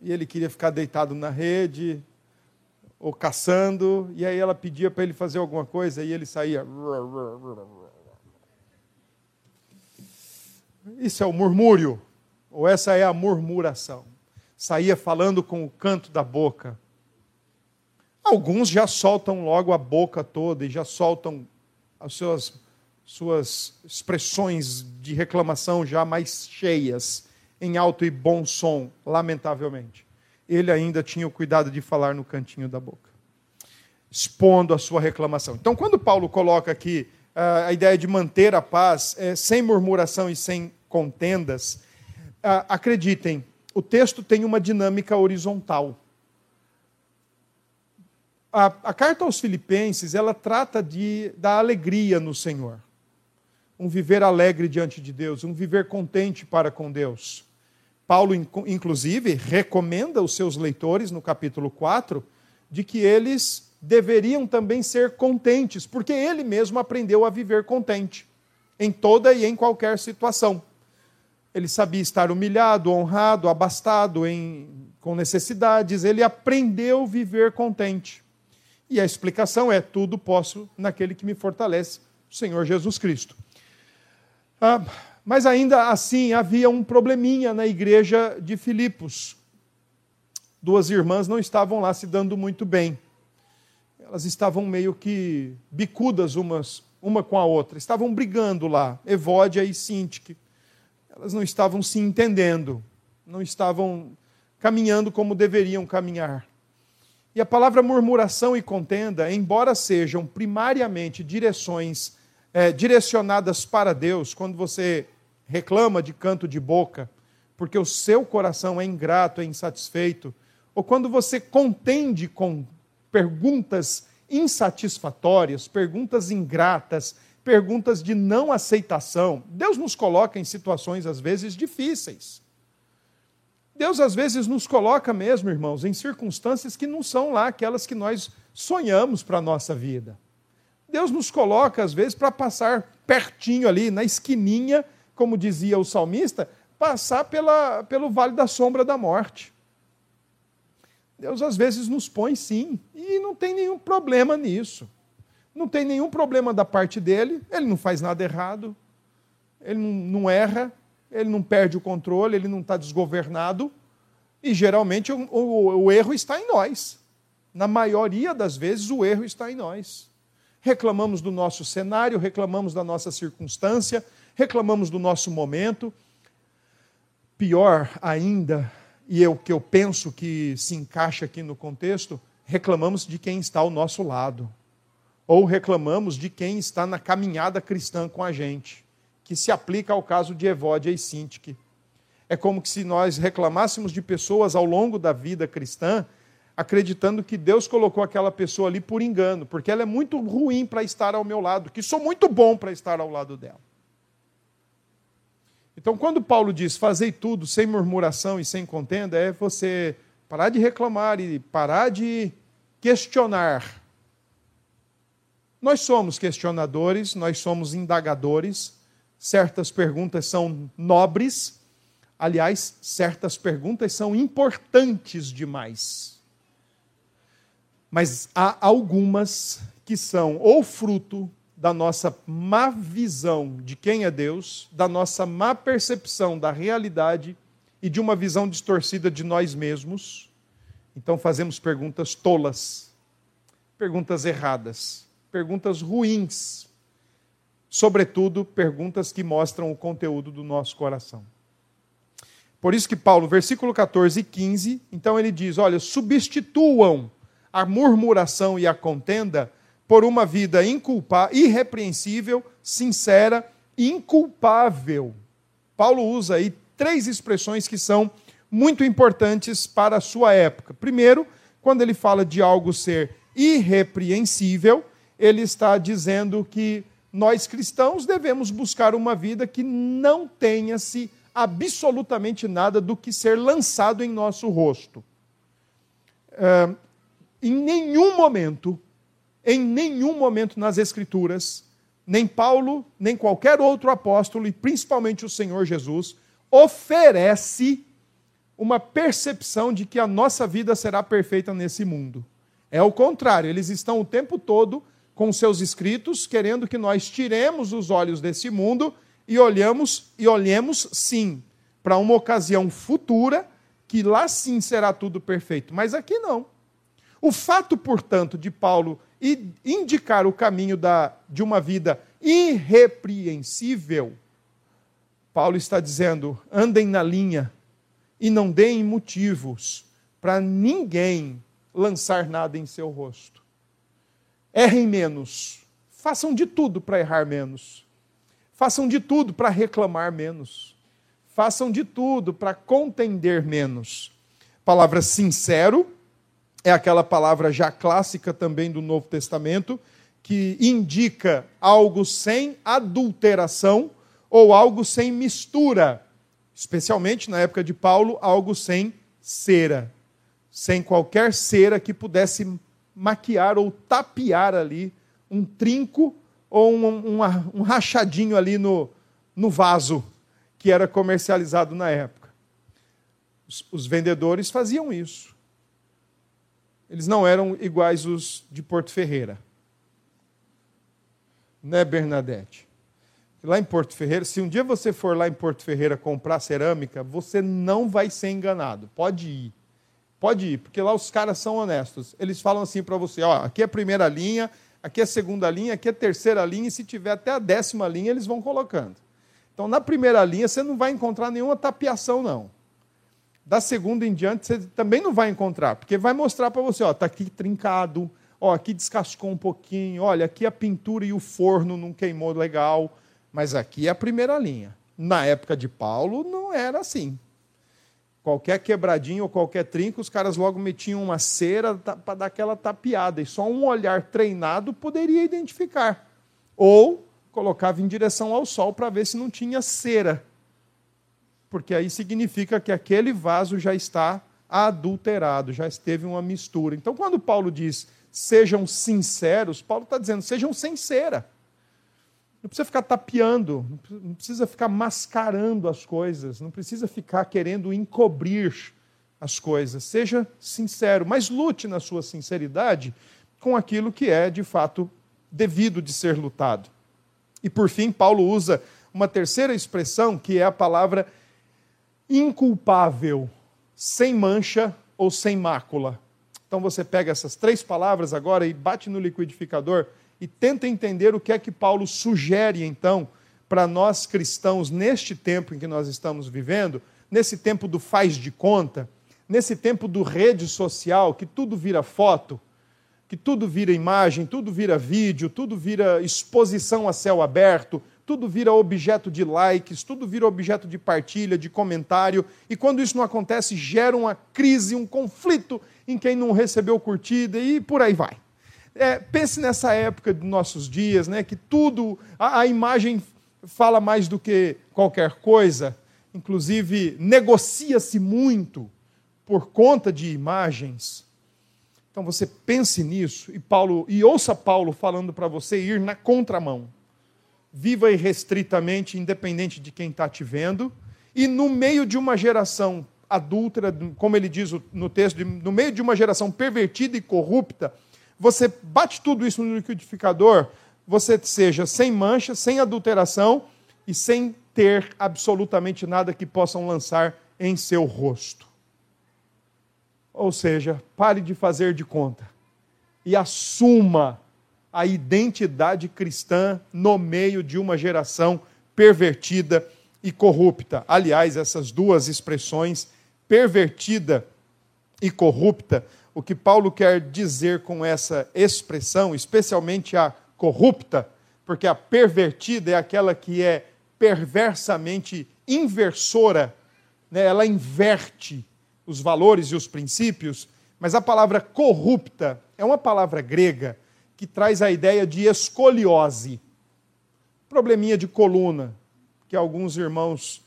e ele queria ficar deitado na rede, ou caçando, e aí ela pedia para ele fazer alguma coisa e ele saía. Isso é o murmúrio, ou essa é a murmuração. Saía falando com o canto da boca. Alguns já soltam logo a boca toda e já soltam as suas, suas expressões de reclamação já mais cheias, em alto e bom som, lamentavelmente ele ainda tinha o cuidado de falar no cantinho da boca, expondo a sua reclamação. Então, quando Paulo coloca aqui uh, a ideia de manter a paz é, sem murmuração e sem contendas, uh, acreditem, o texto tem uma dinâmica horizontal. A, a, carta aos Filipenses ela trata de, da alegria no Senhor, um viver alegre diante de Deus, um viver contente para com Deus. Paulo, inclusive, recomenda aos seus leitores, no capítulo 4, de que eles deveriam também ser contentes, porque ele mesmo aprendeu a viver contente, em toda e em qualquer situação. Ele sabia estar humilhado, honrado, abastado, em, com necessidades, ele aprendeu a viver contente. E a explicação é: tudo posso naquele que me fortalece, o Senhor Jesus Cristo. Ah, mas ainda assim havia um probleminha na igreja de Filipos. Duas irmãs não estavam lá se dando muito bem. Elas estavam meio que bicudas umas uma com a outra. Estavam brigando lá, Evódia e Sintique. Elas não estavam se entendendo, não estavam caminhando como deveriam caminhar. E a palavra murmuração e contenda, embora sejam primariamente direções é, direcionadas para Deus, quando você reclama de canto de boca, porque o seu coração é ingrato, é insatisfeito, ou quando você contende com perguntas insatisfatórias, perguntas ingratas, perguntas de não aceitação, Deus nos coloca em situações às vezes difíceis. Deus às vezes nos coloca mesmo, irmãos, em circunstâncias que não são lá aquelas que nós sonhamos para a nossa vida. Deus nos coloca às vezes para passar pertinho ali, na esquininha como dizia o salmista, passar pela, pelo vale da sombra da morte. Deus às vezes nos põe sim, e não tem nenhum problema nisso. Não tem nenhum problema da parte dele, ele não faz nada errado, ele não, erra, ele não perde o controle, ele não está desgovernado, e geralmente o, o, o erro está em nós. Na maioria das vezes, o erro está em nós. Reclamamos do nosso cenário, reclamamos da nossa circunstância, reclamamos do nosso momento. Pior ainda, e é o que eu penso que se encaixa aqui no contexto, reclamamos de quem está ao nosso lado. Ou reclamamos de quem está na caminhada cristã com a gente, que se aplica ao caso de Evódia e Sintique. É como se nós reclamássemos de pessoas ao longo da vida cristã, acreditando que Deus colocou aquela pessoa ali por engano, porque ela é muito ruim para estar ao meu lado, que sou muito bom para estar ao lado dela. Então, quando Paulo diz fazei tudo sem murmuração e sem contenda, é você parar de reclamar e parar de questionar. Nós somos questionadores, nós somos indagadores, certas perguntas são nobres, aliás, certas perguntas são importantes demais. Mas há algumas que são ou fruto da nossa má visão de quem é Deus, da nossa má percepção da realidade e de uma visão distorcida de nós mesmos. Então fazemos perguntas tolas, perguntas erradas, perguntas ruins, sobretudo perguntas que mostram o conteúdo do nosso coração. Por isso que Paulo, versículo 14 e 15, então ele diz: olha, substituam a murmuração e a contenda por uma vida inculpa, irrepreensível, sincera, inculpável. Paulo usa aí três expressões que são muito importantes para a sua época. Primeiro, quando ele fala de algo ser irrepreensível, ele está dizendo que nós cristãos devemos buscar uma vida que não tenha-se absolutamente nada do que ser lançado em nosso rosto. Uh, em nenhum momento em nenhum momento nas Escrituras, nem Paulo, nem qualquer outro apóstolo, e principalmente o Senhor Jesus, oferece uma percepção de que a nossa vida será perfeita nesse mundo. É o contrário, eles estão o tempo todo com seus escritos querendo que nós tiremos os olhos desse mundo e olhamos e olhemos sim para uma ocasião futura que lá sim será tudo perfeito, mas aqui não. O fato, portanto, de Paulo e indicar o caminho da, de uma vida irrepreensível, Paulo está dizendo: andem na linha e não deem motivos para ninguém lançar nada em seu rosto. Errem menos, façam de tudo para errar menos, façam de tudo para reclamar menos, façam de tudo para contender menos. Palavra sincero é aquela palavra já clássica também do Novo Testamento, que indica algo sem adulteração ou algo sem mistura, especialmente na época de Paulo, algo sem cera, sem qualquer cera que pudesse maquiar ou tapear ali um trinco ou um, um, um rachadinho ali no, no vaso que era comercializado na época. Os, os vendedores faziam isso eles não eram iguais os de Porto Ferreira. Né, Bernadette? Lá em Porto Ferreira, se um dia você for lá em Porto Ferreira comprar cerâmica, você não vai ser enganado. Pode ir. Pode ir, porque lá os caras são honestos. Eles falam assim para você: ó, aqui é a primeira linha, aqui é a segunda linha, aqui é a terceira linha, e se tiver até a décima linha, eles vão colocando. Então, na primeira linha, você não vai encontrar nenhuma tapiação, não da segunda em diante você também não vai encontrar, porque vai mostrar para você, ó, tá aqui trincado, ó, aqui descascou um pouquinho, olha, aqui a pintura e o forno não queimou legal, mas aqui é a primeira linha. Na época de Paulo não era assim. Qualquer quebradinho ou qualquer trinco, os caras logo metiam uma cera para dar aquela tapeada, e só um olhar treinado poderia identificar. Ou colocava em direção ao sol para ver se não tinha cera porque aí significa que aquele vaso já está adulterado, já esteve uma mistura. Então, quando Paulo diz sejam sinceros, Paulo está dizendo sejam sincera. Não precisa ficar tapeando, não precisa ficar mascarando as coisas, não precisa ficar querendo encobrir as coisas. Seja sincero, mas lute na sua sinceridade com aquilo que é de fato devido de ser lutado. E por fim, Paulo usa uma terceira expressão que é a palavra inculpável, sem mancha ou sem mácula. Então você pega essas três palavras agora e bate no liquidificador e tenta entender o que é que Paulo sugere então para nós cristãos neste tempo em que nós estamos vivendo, nesse tempo do faz de conta, nesse tempo do rede social, que tudo vira foto, que tudo vira imagem, tudo vira vídeo, tudo vira exposição a céu aberto, tudo vira objeto de likes, tudo vira objeto de partilha, de comentário, e quando isso não acontece, gera uma crise, um conflito em quem não recebeu curtida e por aí vai. É, pense nessa época de nossos dias, né, que tudo, a, a imagem fala mais do que qualquer coisa, inclusive negocia-se muito por conta de imagens. Então você pense nisso e Paulo e ouça Paulo falando para você ir na contramão. Viva irrestritamente, independente de quem está te vendo, e no meio de uma geração adúltera, como ele diz no texto, no meio de uma geração pervertida e corrupta, você bate tudo isso no liquidificador, você seja sem mancha, sem adulteração e sem ter absolutamente nada que possam lançar em seu rosto. Ou seja, pare de fazer de conta e assuma a identidade cristã no meio de uma geração pervertida e corrupta. Aliás, essas duas expressões, pervertida e corrupta, o que Paulo quer dizer com essa expressão, especialmente a corrupta, porque a pervertida é aquela que é perversamente inversora, né? ela inverte os valores e os princípios, mas a palavra corrupta é uma palavra grega que traz a ideia de escoliose, probleminha de coluna, que alguns irmãos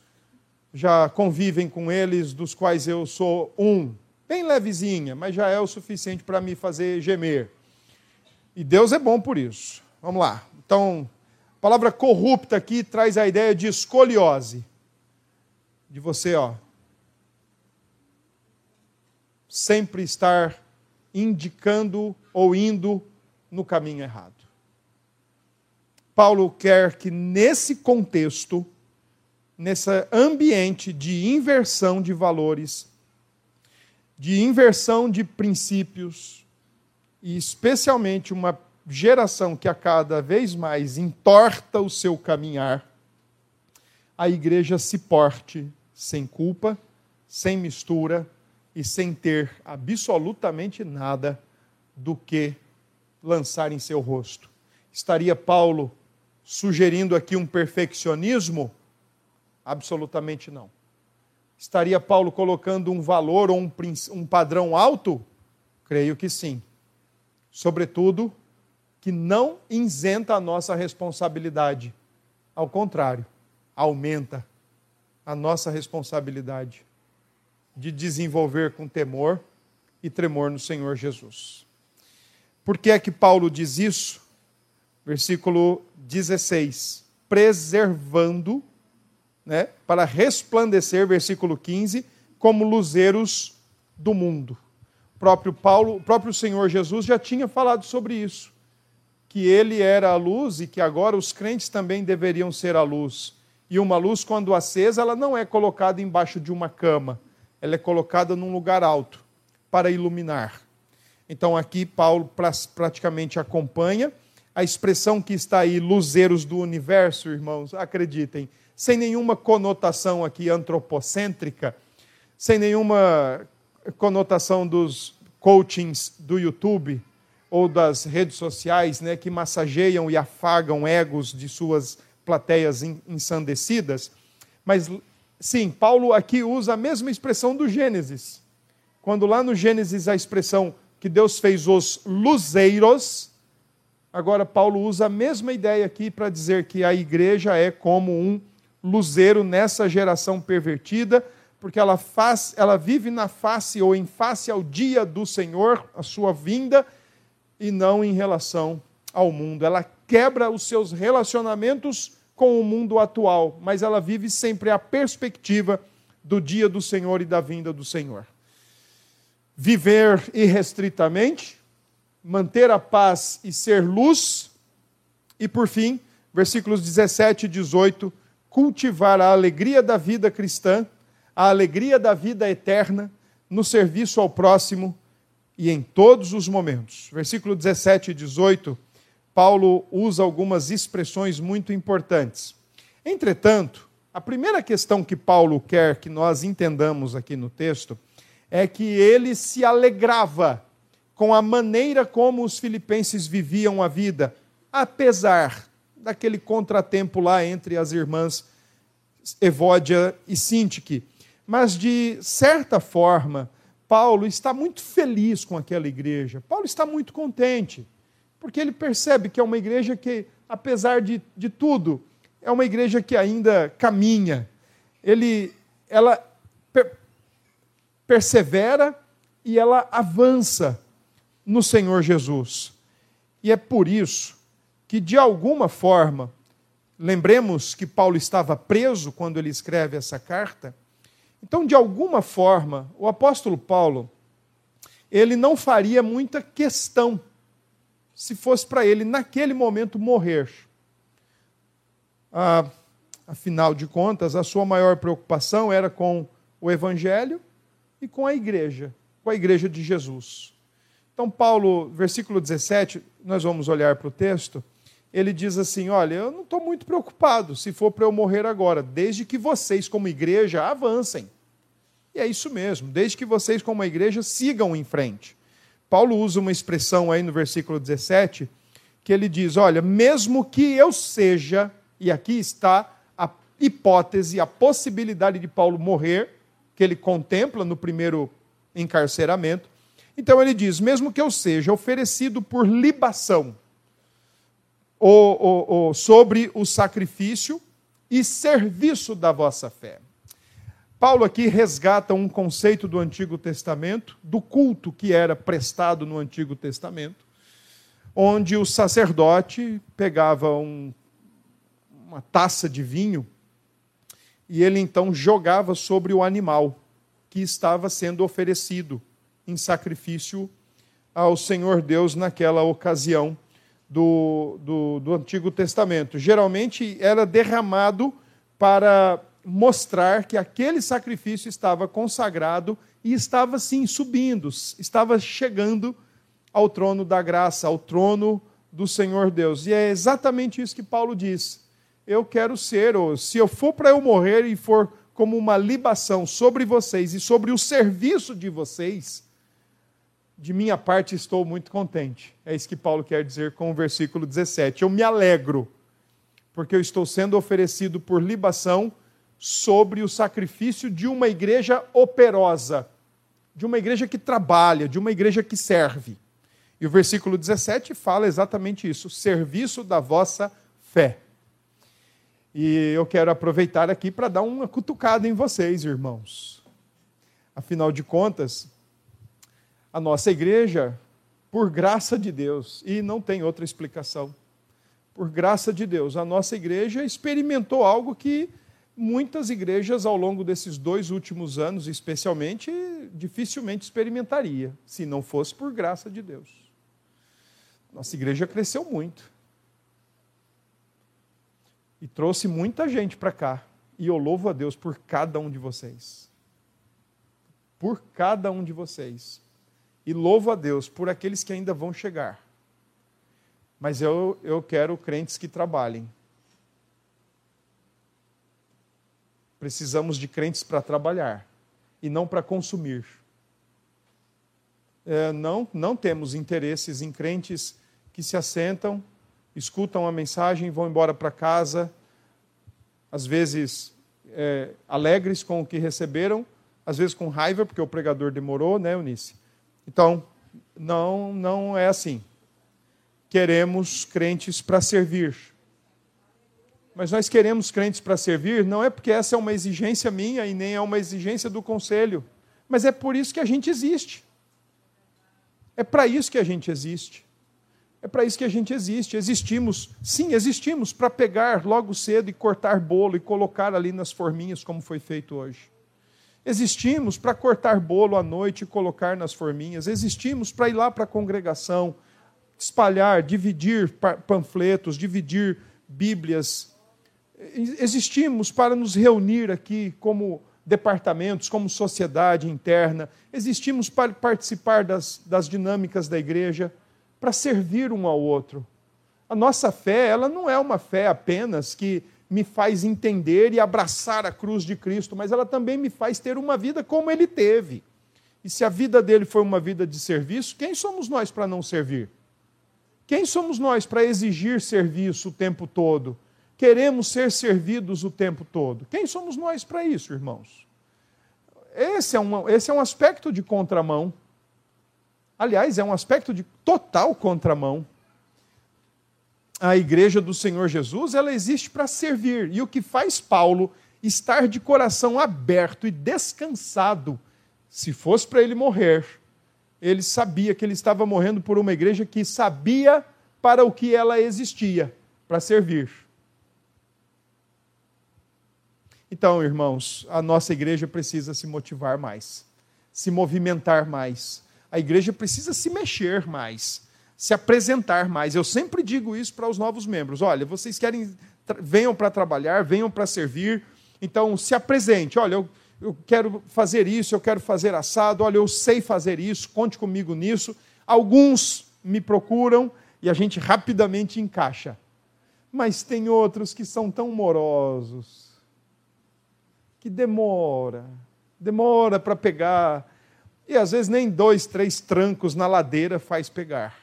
já convivem com eles, dos quais eu sou um, bem levezinha, mas já é o suficiente para me fazer gemer. E Deus é bom por isso. Vamos lá. Então, a palavra corrupta aqui traz a ideia de escoliose. De você, ó, sempre estar indicando ou indo no caminho errado. Paulo quer que nesse contexto, nesse ambiente de inversão de valores, de inversão de princípios, e especialmente uma geração que a cada vez mais entorta o seu caminhar, a igreja se porte sem culpa, sem mistura, e sem ter absolutamente nada do que lançar em seu rosto. Estaria Paulo sugerindo aqui um perfeccionismo? Absolutamente não. Estaria Paulo colocando um valor ou um, um padrão alto? Creio que sim. Sobretudo, que não isenta a nossa responsabilidade. Ao contrário, aumenta a nossa responsabilidade de desenvolver com temor e tremor no Senhor Jesus. Por que é que Paulo diz isso? Versículo 16: preservando, né, para resplandecer, versículo 15, como luzeiros do mundo. O próprio Paulo, o próprio Senhor Jesus já tinha falado sobre isso, que ele era a luz e que agora os crentes também deveriam ser a luz. E uma luz, quando acesa, ela não é colocada embaixo de uma cama ela é colocada num lugar alto para iluminar. Então aqui Paulo praticamente acompanha a expressão que está aí, luzeiros do universo, irmãos, acreditem, sem nenhuma conotação aqui antropocêntrica, sem nenhuma conotação dos coachings do YouTube ou das redes sociais, né, que massageiam e afagam egos de suas plateias ensandecidas, mas Sim, Paulo aqui usa a mesma expressão do Gênesis. Quando lá no Gênesis a expressão que Deus fez os luzeiros, agora Paulo usa a mesma ideia aqui para dizer que a igreja é como um luzeiro nessa geração pervertida, porque ela, faz, ela vive na face ou em face ao dia do Senhor, a sua vinda, e não em relação ao mundo. Ela quebra os seus relacionamentos com o mundo atual, mas ela vive sempre a perspectiva do dia do Senhor e da vinda do Senhor. Viver irrestritamente, manter a paz e ser luz, e por fim, versículos 17 e 18, cultivar a alegria da vida cristã, a alegria da vida eterna, no serviço ao próximo e em todos os momentos. Versículo 17 e 18 Paulo usa algumas expressões muito importantes. Entretanto, a primeira questão que Paulo quer que nós entendamos aqui no texto é que ele se alegrava com a maneira como os filipenses viviam a vida, apesar daquele contratempo lá entre as irmãs Evódia e Sintique. Mas, de certa forma, Paulo está muito feliz com aquela igreja. Paulo está muito contente, porque ele percebe que é uma igreja que, apesar de, de tudo, é uma igreja que ainda caminha. Ele, ela persevera e ela avança no Senhor Jesus. E é por isso que, de alguma forma, lembremos que Paulo estava preso quando ele escreve essa carta. Então, de alguma forma, o apóstolo Paulo, ele não faria muita questão se fosse para ele, naquele momento, morrer. Ah, afinal de contas, a sua maior preocupação era com o evangelho e com a igreja, com a igreja de Jesus. Então, Paulo, versículo 17, nós vamos olhar para o texto, ele diz assim: Olha, eu não estou muito preocupado se for para eu morrer agora, desde que vocês, como igreja, avancem. E é isso mesmo, desde que vocês, como igreja, sigam em frente. Paulo usa uma expressão aí no versículo 17, que ele diz: Olha, mesmo que eu seja, e aqui está a hipótese, a possibilidade de Paulo morrer, que ele contempla no primeiro encarceramento, então ele diz: mesmo que eu seja oferecido por libação ou, ou, ou, sobre o sacrifício e serviço da vossa fé. Paulo aqui resgata um conceito do Antigo Testamento, do culto que era prestado no Antigo Testamento, onde o sacerdote pegava um, uma taça de vinho e ele então jogava sobre o animal que estava sendo oferecido em sacrifício ao Senhor Deus naquela ocasião do, do, do Antigo Testamento. Geralmente era derramado para mostrar que aquele sacrifício estava consagrado e estava sim subindo, estava chegando ao trono da graça, ao trono do Senhor Deus. E é exatamente isso que Paulo diz. Eu quero ser, ou se eu for para eu morrer e for como uma libação sobre vocês e sobre o serviço de vocês, de minha parte estou muito contente. É isso que Paulo quer dizer com o versículo 17. Eu me alegro, porque eu estou sendo oferecido por libação sobre o sacrifício de uma igreja operosa, de uma igreja que trabalha, de uma igreja que serve. E o versículo 17 fala exatamente isso: serviço da vossa fé. E eu quero aproveitar aqui para dar uma cutucada em vocês, irmãos. Afinal de contas, a nossa igreja, por graça de Deus, e não tem outra explicação, por graça de Deus, a nossa igreja experimentou algo que muitas igrejas ao longo desses dois últimos anos, especialmente, dificilmente experimentaria, se não fosse por graça de Deus. Nossa igreja cresceu muito e trouxe muita gente para cá. E eu louvo a Deus por cada um de vocês. Por cada um de vocês. E louvo a Deus por aqueles que ainda vão chegar. Mas eu, eu quero crentes que trabalhem. Precisamos de crentes para trabalhar e não para consumir. É, não, não temos interesses em crentes que se assentam escutam a mensagem vão embora para casa, às vezes é, alegres com o que receberam, às vezes com raiva, porque o pregador demorou, né, Eunice? Então, não, não é assim. Queremos crentes para servir. Mas nós queremos crentes para servir, não é porque essa é uma exigência minha e nem é uma exigência do conselho, mas é por isso que a gente existe. É para isso que a gente existe. É para isso que a gente existe. Existimos, sim, existimos para pegar logo cedo e cortar bolo e colocar ali nas forminhas, como foi feito hoje. Existimos para cortar bolo à noite e colocar nas forminhas. Existimos para ir lá para a congregação, espalhar, dividir panfletos, dividir Bíblias. Existimos para nos reunir aqui como departamentos, como sociedade interna. Existimos para participar das, das dinâmicas da igreja para servir um ao outro. A nossa fé, ela não é uma fé apenas que me faz entender e abraçar a cruz de Cristo, mas ela também me faz ter uma vida como ele teve. E se a vida dele foi uma vida de serviço, quem somos nós para não servir? Quem somos nós para exigir serviço o tempo todo? Queremos ser servidos o tempo todo. Quem somos nós para isso, irmãos? Esse é, um, esse é um aspecto de contramão. Aliás, é um aspecto de total contramão. A igreja do Senhor Jesus, ela existe para servir. E o que faz Paulo estar de coração aberto e descansado, se fosse para ele morrer, ele sabia que ele estava morrendo por uma igreja que sabia para o que ela existia, para servir. Então, irmãos, a nossa igreja precisa se motivar mais, se movimentar mais. A igreja precisa se mexer mais, se apresentar mais. Eu sempre digo isso para os novos membros: olha, vocês querem, venham para trabalhar, venham para servir, então se apresente. Olha, eu eu quero fazer isso, eu quero fazer assado, olha, eu sei fazer isso, conte comigo nisso. Alguns me procuram e a gente rapidamente encaixa. Mas tem outros que são tão morosos, que demora, demora para pegar, e às vezes nem dois, três trancos na ladeira faz pegar.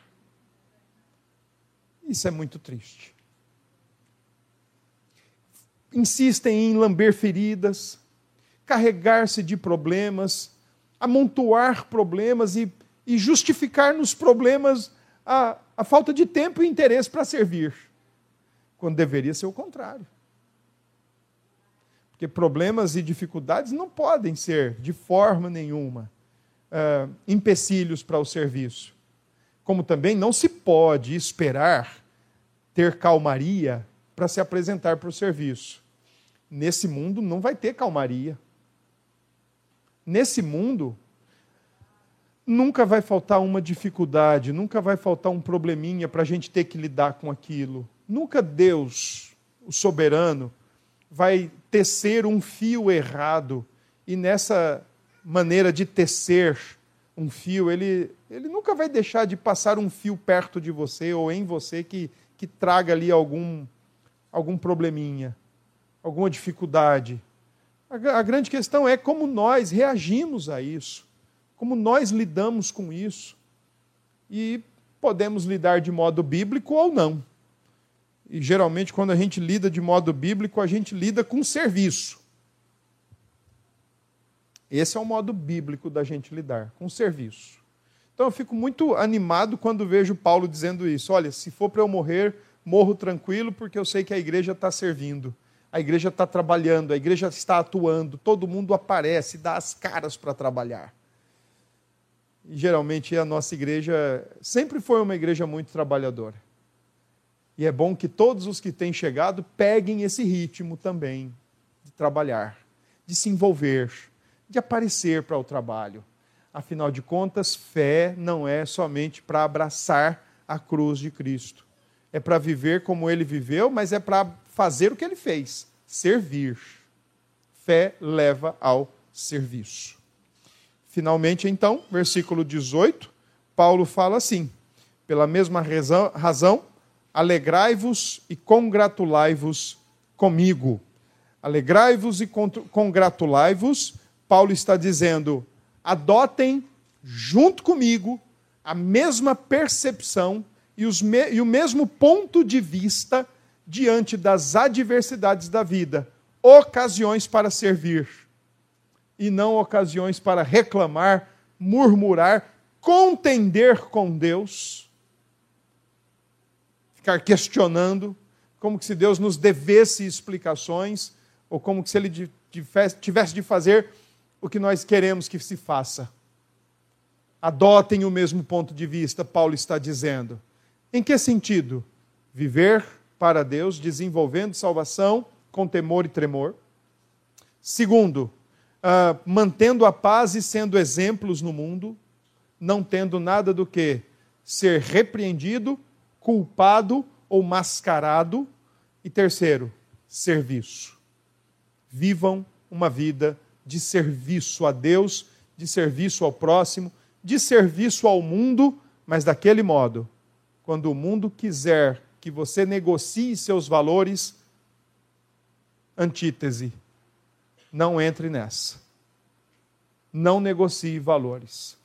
Isso é muito triste. Insistem em lamber feridas, carregar-se de problemas, amontoar problemas e, e justificar nos problemas a, a falta de tempo e interesse para servir, quando deveria ser o contrário. Porque problemas e dificuldades não podem ser, de forma nenhuma, uh, empecilhos para o serviço. Como também não se pode esperar ter calmaria para se apresentar para o serviço. Nesse mundo não vai ter calmaria nesse mundo, nunca vai faltar uma dificuldade, nunca vai faltar um probleminha para a gente ter que lidar com aquilo. Nunca Deus, o soberano, vai tecer um fio errado e nessa maneira de tecer um fio, ele, ele nunca vai deixar de passar um fio perto de você ou em você que, que traga ali algum, algum probleminha, alguma dificuldade. A, grande questão é como nós reagimos a isso, como nós lidamos com isso. E podemos lidar de modo bíblico ou não. E geralmente, quando a gente lida de modo bíblico, a gente lida com serviço. Esse é o modo bíblico da gente lidar, com serviço. Então eu fico muito animado quando vejo Paulo dizendo isso. Olha, se for para eu morrer, morro tranquilo, porque eu sei que a igreja está servindo a igreja está trabalhando, a igreja está atuando, todo mundo aparece, dá as caras para trabalhar. E geralmente a nossa igreja sempre foi uma igreja muito trabalhadora. E é bom que todos os que têm chegado peguem esse ritmo também de trabalhar, de se envolver, de aparecer para o trabalho. Afinal de contas, fé não é somente para abraçar a cruz de Cristo. É para viver como ele viveu, mas é para fazer o que ele fez, servir. Fé leva ao serviço. Finalmente, então, versículo 18, Paulo fala assim: pela mesma razão, alegrai-vos e congratulai-vos comigo. Alegrai-vos e congratulai-vos. Paulo está dizendo: adotem junto comigo a mesma percepção e, me e o mesmo ponto de vista diante das adversidades da vida, ocasiões para servir e não ocasiões para reclamar, murmurar, contender com Deus, ficar questionando, como se Deus nos devesse explicações, ou como se Ele tivesse de fazer o que nós queremos que se faça. Adotem o mesmo ponto de vista, Paulo está dizendo. Em que sentido? Viver para Deus, desenvolvendo salvação com temor e tremor. Segundo, uh, mantendo a paz e sendo exemplos no mundo, não tendo nada do que ser repreendido, culpado ou mascarado. E terceiro, serviço. Vivam uma vida de serviço a Deus, de serviço ao próximo, de serviço ao mundo, mas daquele modo, quando o mundo quiser que você negocie seus valores, antítese. Não entre nessa. Não negocie valores.